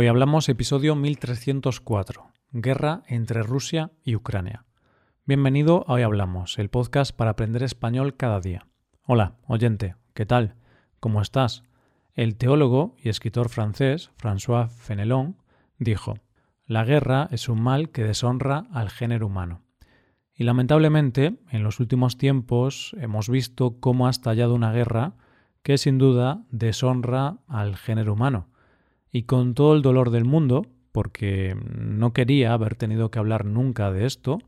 Hoy hablamos episodio 1304, Guerra entre Rusia y Ucrania. Bienvenido a Hoy Hablamos, el podcast para aprender español cada día. Hola, oyente, ¿qué tal? ¿Cómo estás? El teólogo y escritor francés François Fenelon dijo, La guerra es un mal que deshonra al género humano. Y lamentablemente, en los últimos tiempos hemos visto cómo ha estallado una guerra que sin duda deshonra al género humano. Y con todo el dolor del mundo, porque no quería haber tenido que hablar nunca de esto,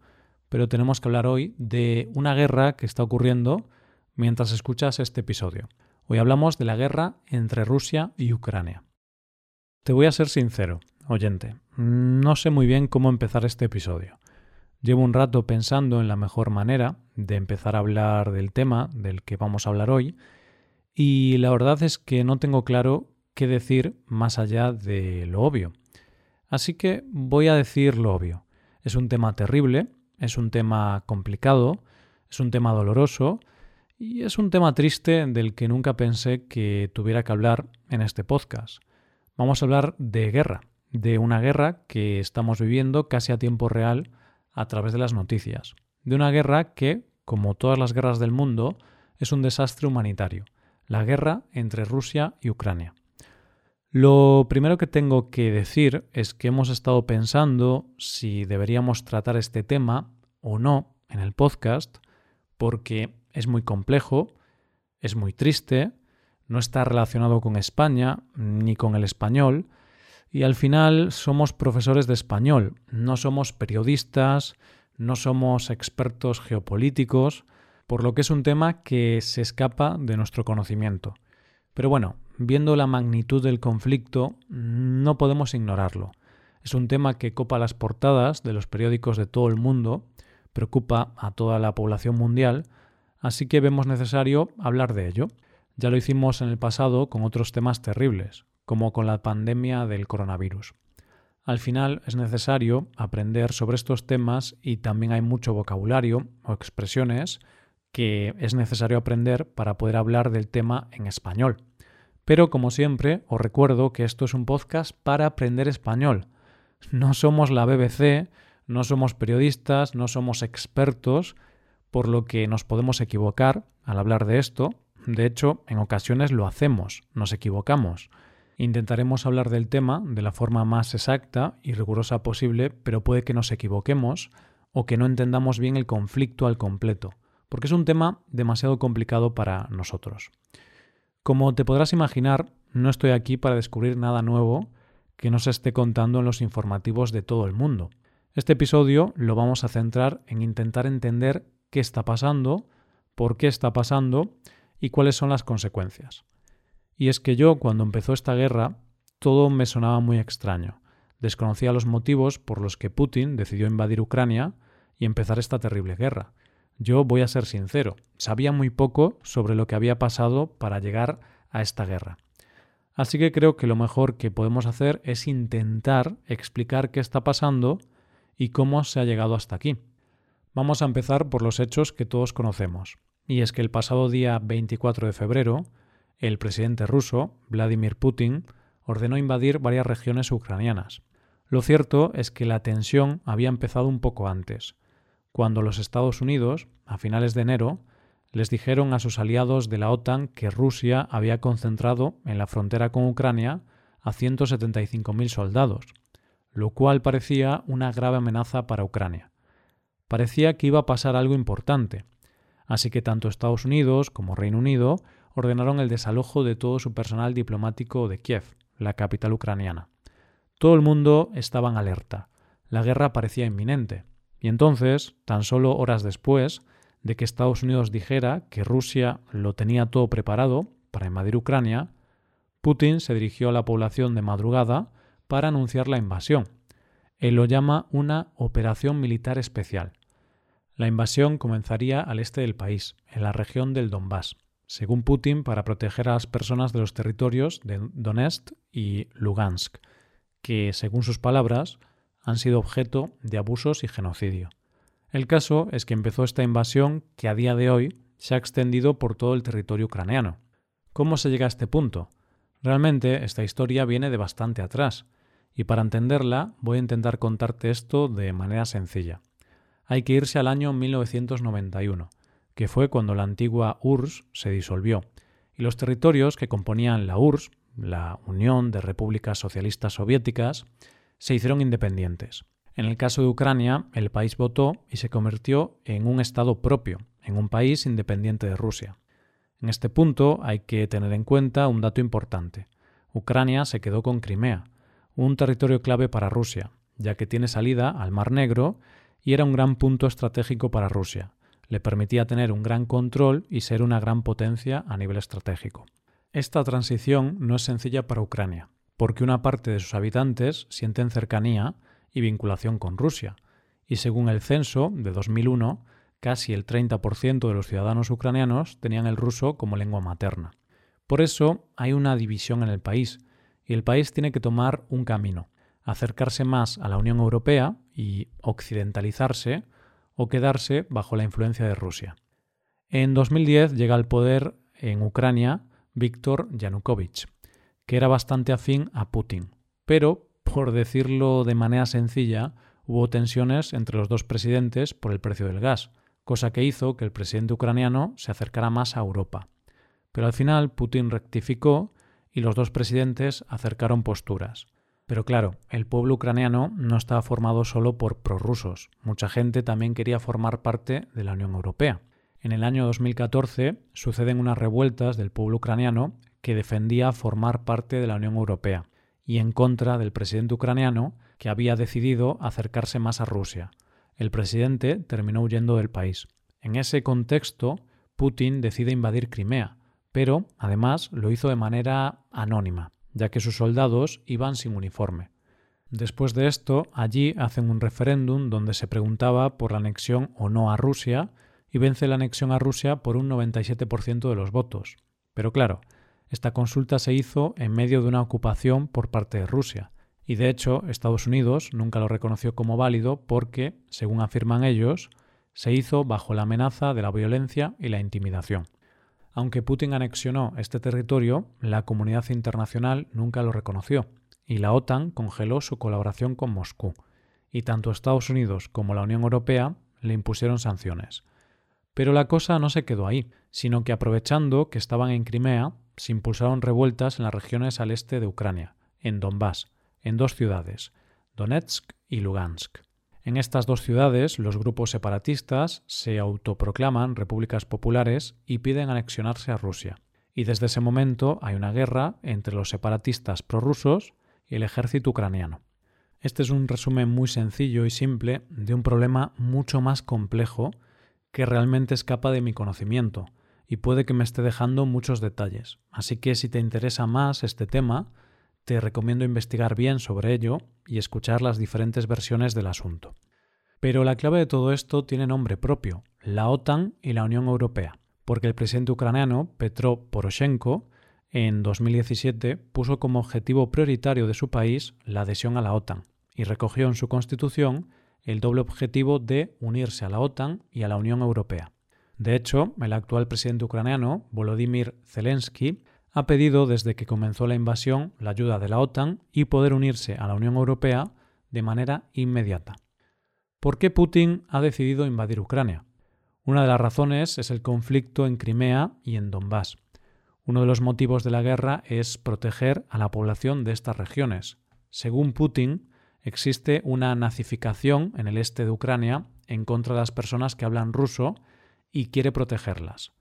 pero tenemos que hablar hoy de una guerra que está ocurriendo mientras escuchas este episodio. Hoy hablamos de la guerra entre Rusia y Ucrania. Te voy a ser sincero, oyente, no sé muy bien cómo empezar este episodio. Llevo un rato pensando en la mejor manera de empezar a hablar del tema del que vamos a hablar hoy y la verdad es que no tengo claro qué decir más allá de lo obvio. Así que voy a decir lo obvio. Es un tema terrible, es un tema complicado, es un tema doloroso y es un tema triste del que nunca pensé que tuviera que hablar en este podcast. Vamos a hablar de guerra, de una guerra que estamos viviendo casi a tiempo real a través de las noticias, de una guerra que, como todas las guerras del mundo, es un desastre humanitario, la guerra entre Rusia y Ucrania. Lo primero que tengo que decir es que hemos estado pensando si deberíamos tratar este tema o no en el podcast, porque es muy complejo, es muy triste, no está relacionado con España ni con el español, y al final somos profesores de español, no somos periodistas, no somos expertos geopolíticos, por lo que es un tema que se escapa de nuestro conocimiento. Pero bueno, viendo la magnitud del conflicto, no podemos ignorarlo. Es un tema que copa las portadas de los periódicos de todo el mundo, preocupa a toda la población mundial, así que vemos necesario hablar de ello. Ya lo hicimos en el pasado con otros temas terribles, como con la pandemia del coronavirus. Al final es necesario aprender sobre estos temas y también hay mucho vocabulario o expresiones que es necesario aprender para poder hablar del tema en español. Pero como siempre, os recuerdo que esto es un podcast para aprender español. No somos la BBC, no somos periodistas, no somos expertos, por lo que nos podemos equivocar al hablar de esto. De hecho, en ocasiones lo hacemos, nos equivocamos. Intentaremos hablar del tema de la forma más exacta y rigurosa posible, pero puede que nos equivoquemos o que no entendamos bien el conflicto al completo, porque es un tema demasiado complicado para nosotros. Como te podrás imaginar, no estoy aquí para descubrir nada nuevo que no se esté contando en los informativos de todo el mundo. Este episodio lo vamos a centrar en intentar entender qué está pasando, por qué está pasando y cuáles son las consecuencias. Y es que yo, cuando empezó esta guerra, todo me sonaba muy extraño. Desconocía los motivos por los que Putin decidió invadir Ucrania y empezar esta terrible guerra. Yo voy a ser sincero, sabía muy poco sobre lo que había pasado para llegar a esta guerra. Así que creo que lo mejor que podemos hacer es intentar explicar qué está pasando y cómo se ha llegado hasta aquí. Vamos a empezar por los hechos que todos conocemos. Y es que el pasado día 24 de febrero, el presidente ruso, Vladimir Putin, ordenó invadir varias regiones ucranianas. Lo cierto es que la tensión había empezado un poco antes cuando los Estados Unidos, a finales de enero, les dijeron a sus aliados de la OTAN que Rusia había concentrado en la frontera con Ucrania a 175.000 soldados, lo cual parecía una grave amenaza para Ucrania. Parecía que iba a pasar algo importante, así que tanto Estados Unidos como Reino Unido ordenaron el desalojo de todo su personal diplomático de Kiev, la capital ucraniana. Todo el mundo estaba en alerta. La guerra parecía inminente. Y entonces, tan solo horas después de que Estados Unidos dijera que Rusia lo tenía todo preparado para invadir Ucrania, Putin se dirigió a la población de madrugada para anunciar la invasión. Él lo llama una operación militar especial. La invasión comenzaría al este del país, en la región del Donbass, según Putin, para proteger a las personas de los territorios de Donetsk y Lugansk, que, según sus palabras, han sido objeto de abusos y genocidio. El caso es que empezó esta invasión que a día de hoy se ha extendido por todo el territorio ucraniano. ¿Cómo se llega a este punto? Realmente esta historia viene de bastante atrás, y para entenderla voy a intentar contarte esto de manera sencilla. Hay que irse al año 1991, que fue cuando la antigua URSS se disolvió, y los territorios que componían la URSS, la Unión de Repúblicas Socialistas Soviéticas, se hicieron independientes. En el caso de Ucrania, el país votó y se convirtió en un Estado propio, en un país independiente de Rusia. En este punto hay que tener en cuenta un dato importante. Ucrania se quedó con Crimea, un territorio clave para Rusia, ya que tiene salida al Mar Negro y era un gran punto estratégico para Rusia. Le permitía tener un gran control y ser una gran potencia a nivel estratégico. Esta transición no es sencilla para Ucrania, porque una parte de sus habitantes sienten cercanía y vinculación con Rusia, y según el censo de 2001, casi el 30% de los ciudadanos ucranianos tenían el ruso como lengua materna. Por eso hay una división en el país, y el país tiene que tomar un camino, acercarse más a la Unión Europea y occidentalizarse o quedarse bajo la influencia de Rusia. En 2010 llega al poder en Ucrania Víctor Yanukovych, que era bastante afín a Putin, pero, por decirlo de manera sencilla, hubo tensiones entre los dos presidentes por el precio del gas, cosa que hizo que el presidente ucraniano se acercara más a Europa. Pero al final Putin rectificó y los dos presidentes acercaron posturas. Pero claro, el pueblo ucraniano no estaba formado solo por prorrusos. Mucha gente también quería formar parte de la Unión Europea. En el año 2014 suceden unas revueltas del pueblo ucraniano que defendía formar parte de la Unión Europea y en contra del presidente ucraniano que había decidido acercarse más a Rusia. El presidente terminó huyendo del país. En ese contexto, Putin decide invadir Crimea, pero además lo hizo de manera anónima ya que sus soldados iban sin uniforme. Después de esto, allí hacen un referéndum donde se preguntaba por la anexión o no a Rusia y vence la anexión a Rusia por un 97% de los votos. Pero claro, esta consulta se hizo en medio de una ocupación por parte de Rusia, y de hecho Estados Unidos nunca lo reconoció como válido porque, según afirman ellos, se hizo bajo la amenaza de la violencia y la intimidación. Aunque Putin anexionó este territorio, la comunidad internacional nunca lo reconoció, y la OTAN congeló su colaboración con Moscú, y tanto Estados Unidos como la Unión Europea le impusieron sanciones. Pero la cosa no se quedó ahí, sino que aprovechando que estaban en Crimea, se impulsaron revueltas en las regiones al este de Ucrania, en Donbass, en dos ciudades, Donetsk y Lugansk. En estas dos ciudades, los grupos separatistas se autoproclaman repúblicas populares y piden anexionarse a Rusia. Y desde ese momento hay una guerra entre los separatistas prorrusos y el ejército ucraniano. Este es un resumen muy sencillo y simple de un problema mucho más complejo que realmente escapa de mi conocimiento y puede que me esté dejando muchos detalles. Así que si te interesa más este tema, te recomiendo investigar bien sobre ello y escuchar las diferentes versiones del asunto. Pero la clave de todo esto tiene nombre propio, la OTAN y la Unión Europea, porque el presidente ucraniano, Petro Poroshenko, en 2017 puso como objetivo prioritario de su país la adhesión a la OTAN y recogió en su constitución el doble objetivo de unirse a la OTAN y a la Unión Europea. De hecho, el actual presidente ucraniano, Volodymyr Zelensky, ha pedido desde que comenzó la invasión la ayuda de la OTAN y poder unirse a la Unión Europea de manera inmediata. ¿Por qué Putin ha decidido invadir Ucrania? Una de las razones es el conflicto en Crimea y en Donbass. Uno de los motivos de la guerra es proteger a la población de estas regiones. Según Putin, existe una nazificación en el este de Ucrania en contra de las personas que hablan ruso y quiere protegerlas.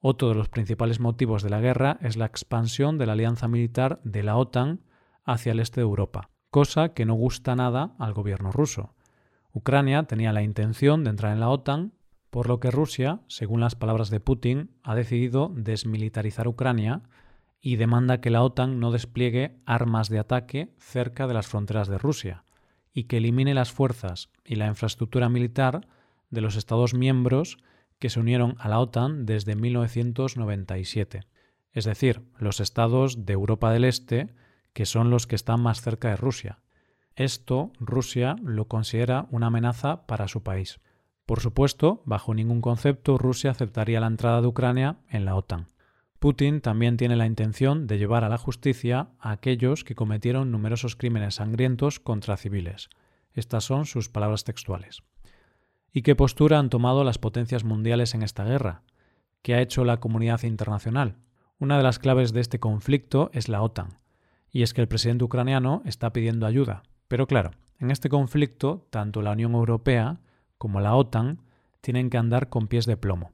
Otro de los principales motivos de la guerra es la expansión de la alianza militar de la OTAN hacia el este de Europa, cosa que no gusta nada al gobierno ruso. Ucrania tenía la intención de entrar en la OTAN, por lo que Rusia, según las palabras de Putin, ha decidido desmilitarizar Ucrania y demanda que la OTAN no despliegue armas de ataque cerca de las fronteras de Rusia y que elimine las fuerzas y la infraestructura militar de los Estados miembros que se unieron a la OTAN desde 1997, es decir, los estados de Europa del Este, que son los que están más cerca de Rusia. Esto Rusia lo considera una amenaza para su país. Por supuesto, bajo ningún concepto Rusia aceptaría la entrada de Ucrania en la OTAN. Putin también tiene la intención de llevar a la justicia a aquellos que cometieron numerosos crímenes sangrientos contra civiles. Estas son sus palabras textuales. ¿Y qué postura han tomado las potencias mundiales en esta guerra? ¿Qué ha hecho la comunidad internacional? Una de las claves de este conflicto es la OTAN. Y es que el presidente ucraniano está pidiendo ayuda. Pero claro, en este conflicto, tanto la Unión Europea como la OTAN tienen que andar con pies de plomo.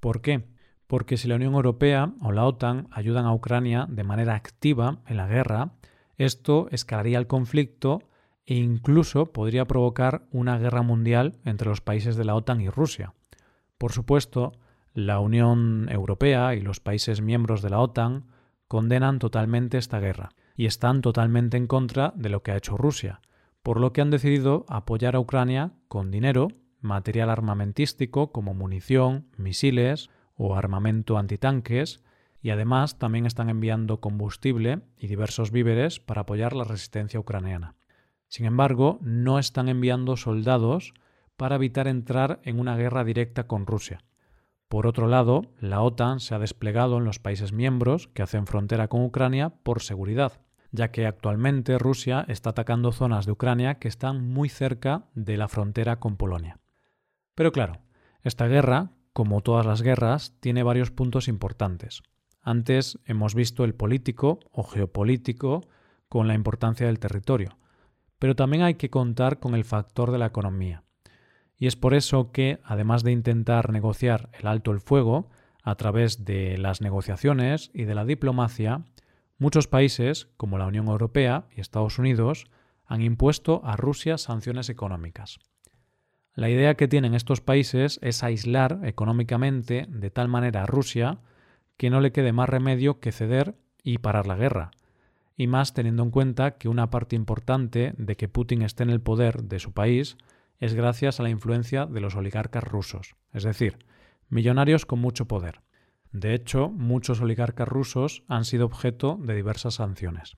¿Por qué? porque si la Unión Europea o la OTAN ayudan a Ucrania de manera activa en la guerra, esto escalaría el conflicto e incluso podría provocar una guerra mundial entre los países de la OTAN y Rusia. Por supuesto, la Unión Europea y los países miembros de la OTAN condenan totalmente esta guerra y están totalmente en contra de lo que ha hecho Rusia, por lo que han decidido apoyar a Ucrania con dinero, material armamentístico como munición, misiles, o armamento antitanques y además también están enviando combustible y diversos víveres para apoyar la resistencia ucraniana. Sin embargo, no están enviando soldados para evitar entrar en una guerra directa con Rusia. Por otro lado, la OTAN se ha desplegado en los países miembros que hacen frontera con Ucrania por seguridad, ya que actualmente Rusia está atacando zonas de Ucrania que están muy cerca de la frontera con Polonia. Pero claro, esta guerra, como todas las guerras, tiene varios puntos importantes. Antes hemos visto el político o geopolítico con la importancia del territorio, pero también hay que contar con el factor de la economía. Y es por eso que, además de intentar negociar el alto el fuego, a través de las negociaciones y de la diplomacia, muchos países, como la Unión Europea y Estados Unidos, han impuesto a Rusia sanciones económicas. La idea que tienen estos países es aislar económicamente de tal manera a Rusia que no le quede más remedio que ceder y parar la guerra, y más teniendo en cuenta que una parte importante de que Putin esté en el poder de su país es gracias a la influencia de los oligarcas rusos, es decir, millonarios con mucho poder. De hecho, muchos oligarcas rusos han sido objeto de diversas sanciones.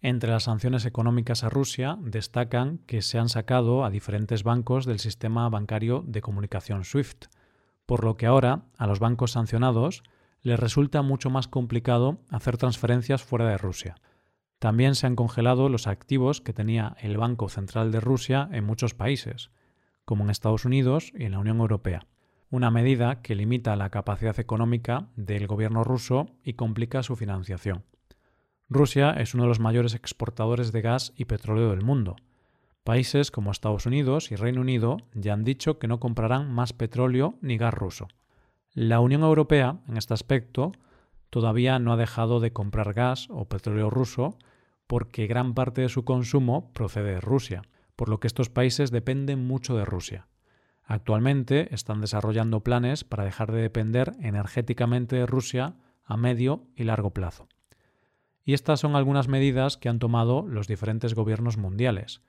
Entre las sanciones económicas a Rusia destacan que se han sacado a diferentes bancos del sistema bancario de comunicación SWIFT, por lo que ahora a los bancos sancionados les resulta mucho más complicado hacer transferencias fuera de Rusia. También se han congelado los activos que tenía el Banco Central de Rusia en muchos países, como en Estados Unidos y en la Unión Europea, una medida que limita la capacidad económica del gobierno ruso y complica su financiación. Rusia es uno de los mayores exportadores de gas y petróleo del mundo. Países como Estados Unidos y Reino Unido ya han dicho que no comprarán más petróleo ni gas ruso. La Unión Europea, en este aspecto, todavía no ha dejado de comprar gas o petróleo ruso porque gran parte de su consumo procede de Rusia, por lo que estos países dependen mucho de Rusia. Actualmente están desarrollando planes para dejar de depender energéticamente de Rusia a medio y largo plazo. Y estas son algunas medidas que han tomado los diferentes gobiernos mundiales.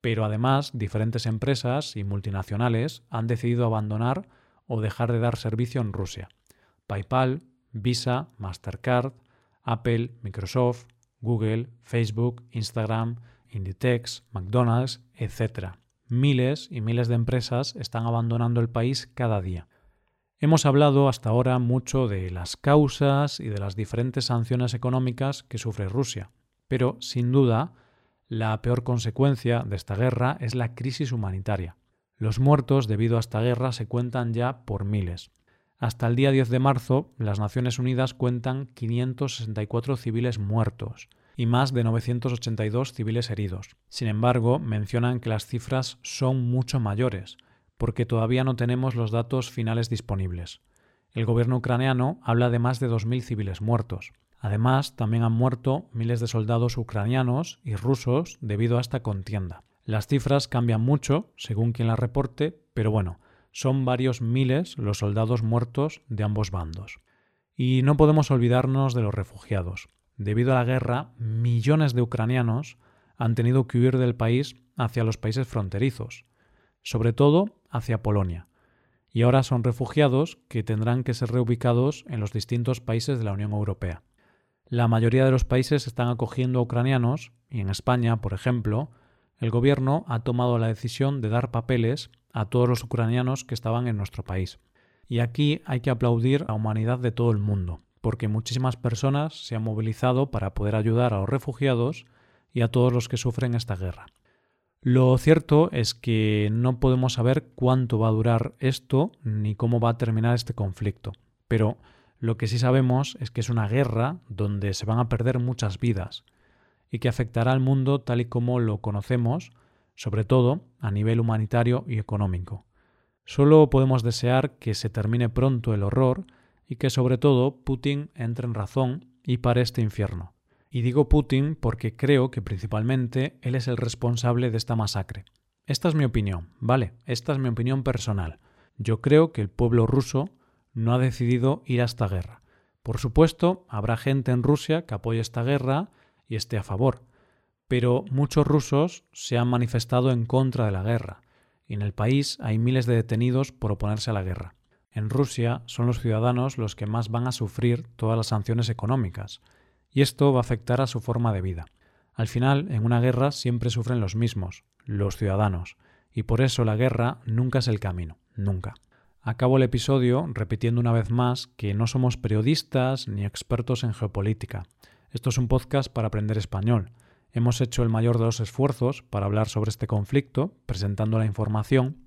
Pero además, diferentes empresas y multinacionales han decidido abandonar o dejar de dar servicio en Rusia. PayPal, Visa, Mastercard, Apple, Microsoft, Google, Facebook, Instagram, Inditex, McDonald's, etc. Miles y miles de empresas están abandonando el país cada día. Hemos hablado hasta ahora mucho de las causas y de las diferentes sanciones económicas que sufre Rusia, pero sin duda la peor consecuencia de esta guerra es la crisis humanitaria. Los muertos debido a esta guerra se cuentan ya por miles. Hasta el día 10 de marzo, las Naciones Unidas cuentan 564 civiles muertos y más de 982 civiles heridos. Sin embargo, mencionan que las cifras son mucho mayores, porque todavía no tenemos los datos finales disponibles. El gobierno ucraniano habla de más de 2.000 civiles muertos. Además, también han muerto miles de soldados ucranianos y rusos debido a esta contienda. Las cifras cambian mucho según quien las reporte, pero bueno, son varios miles los soldados muertos de ambos bandos. Y no podemos olvidarnos de los refugiados. Debido a la guerra, millones de ucranianos han tenido que huir del país hacia los países fronterizos, sobre todo hacia Polonia, y ahora son refugiados que tendrán que ser reubicados en los distintos países de la Unión Europea. La mayoría de los países están acogiendo a ucranianos, y en España, por ejemplo, el gobierno ha tomado la decisión de dar papeles a todos los ucranianos que estaban en nuestro país. Y aquí hay que aplaudir a la humanidad de todo el mundo, porque muchísimas personas se han movilizado para poder ayudar a los refugiados y a todos los que sufren esta guerra. Lo cierto es que no podemos saber cuánto va a durar esto ni cómo va a terminar este conflicto, pero lo que sí sabemos es que es una guerra donde se van a perder muchas vidas y que afectará al mundo tal y como lo conocemos, sobre todo a nivel humanitario y económico. Solo podemos desear que se termine pronto el horror y que sobre todo Putin entre en razón y pare este infierno. Y digo Putin porque creo que principalmente él es el responsable de esta masacre. Esta es mi opinión, ¿vale? Esta es mi opinión personal. Yo creo que el pueblo ruso no ha decidido ir a esta guerra. Por supuesto, habrá gente en Rusia que apoye esta guerra y esté a favor, pero muchos rusos se han manifestado en contra de la guerra, y en el país hay miles de detenidos por oponerse a la guerra. En Rusia son los ciudadanos los que más van a sufrir todas las sanciones económicas, y esto va a afectar a su forma de vida. Al final, en una guerra siempre sufren los mismos, los ciudadanos, y por eso la guerra nunca es el camino, nunca. Acabo el episodio repitiendo una vez más que no somos periodistas ni expertos en geopolítica. Esto es un podcast para aprender español. Hemos hecho el mayor de los esfuerzos para hablar sobre este conflicto, presentando la información,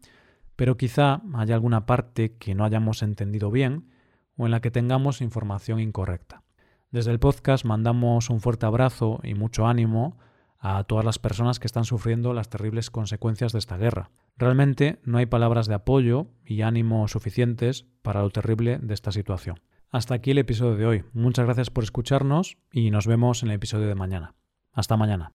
pero quizá haya alguna parte que no hayamos entendido bien o en la que tengamos información incorrecta. Desde el podcast mandamos un fuerte abrazo y mucho ánimo a todas las personas que están sufriendo las terribles consecuencias de esta guerra. Realmente no hay palabras de apoyo y ánimo suficientes para lo terrible de esta situación. Hasta aquí el episodio de hoy. Muchas gracias por escucharnos y nos vemos en el episodio de mañana. Hasta mañana.